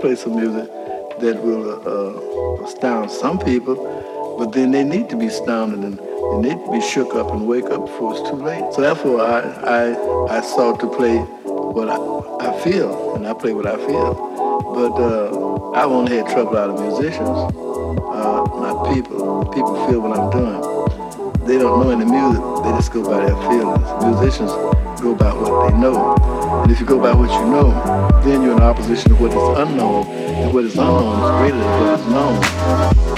play some music that will uh, astound some people, but then they need to be astounded and they need to be shook up and wake up before it's too late. So therefore, I I, I sought to play what I, I feel, and I play what I feel. But uh, I won't have trouble out of musicians, uh, not people. People feel what I'm doing. They don't know any music. They just go by their feelings. Musicians go by what they know. And if you go by what you know, then you're in opposition to what is unknown. And what is unknown is greater than what is known.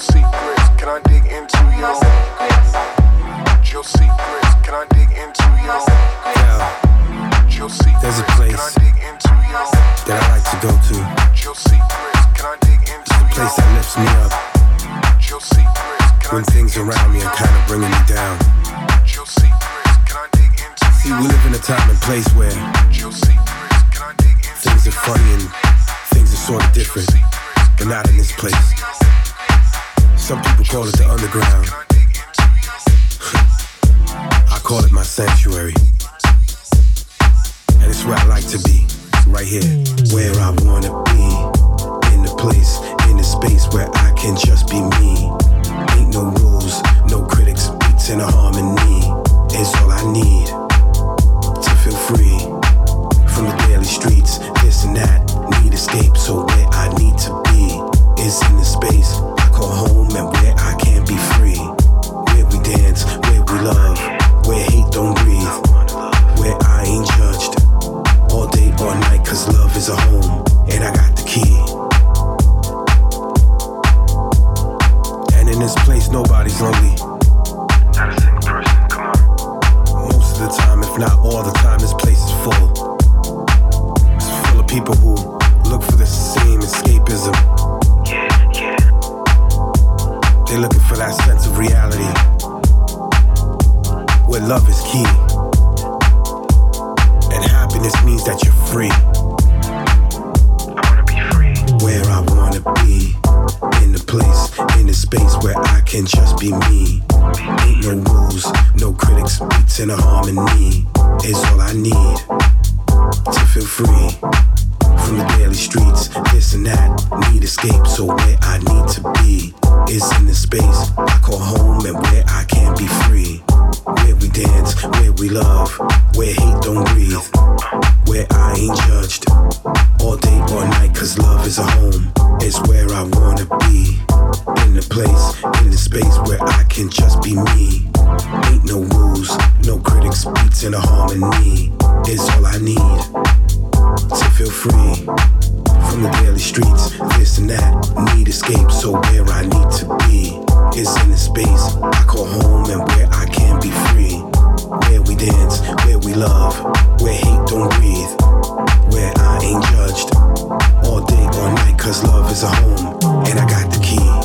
secrets, can I dig into your secrets? Your secrets, can I dig into your secrets? Your secrets, there's a place that I like to go to. Your secrets, can I dig into it's the place that lifts me up. Your secrets, when things around me are kind of bringing me down. Your secrets, can I dig into See, we live in a time and place where things are funny and things are sort of different, but not in this place. Some people call it the underground. I call it my sanctuary. And it's where I like to be, right here, where I wanna be. In the place, in the space where I can just be me. Ain't no rules, no critics, beats in a harmony. It's all I need to feel free from the daily streets, this and that. Need escape, so where I need to be is in the space call home and where I can be free. Where we dance, where we love, where hate don't breathe, where I ain't judged. All day, all night, cause love is a home, and I got the key. And in this place, nobody's lonely. Not a single person, come on. Most of the time, if not all the time, this place is full. It's full of people who look for the same escapism. Yeah. They're looking for that sense of reality where love is key and happiness means that you're free. I wanna be free. Where I wanna be in the place, in the space where I can just be me. Ain't no rules, no critics, beats in a harmony is all I need to feel free from the daily streets. This and that, need escape. So where I need to be is in the space I call home and where I can be free. Where we dance, where we love, where hate don't breathe, where I ain't judged. All day, or night, cause love is a home. It's where I wanna be. In the place, in the space where I can just be me. Ain't no rules, no critics, beats in a harmony. is all I need. To feel free from the daily streets. This and that, need escape. So where I need to be is in the space I call home and where I can be free. Where we dance, where we love, where hate don't breathe, where I ain't judged all day or night. Cause love is a home and I got the key.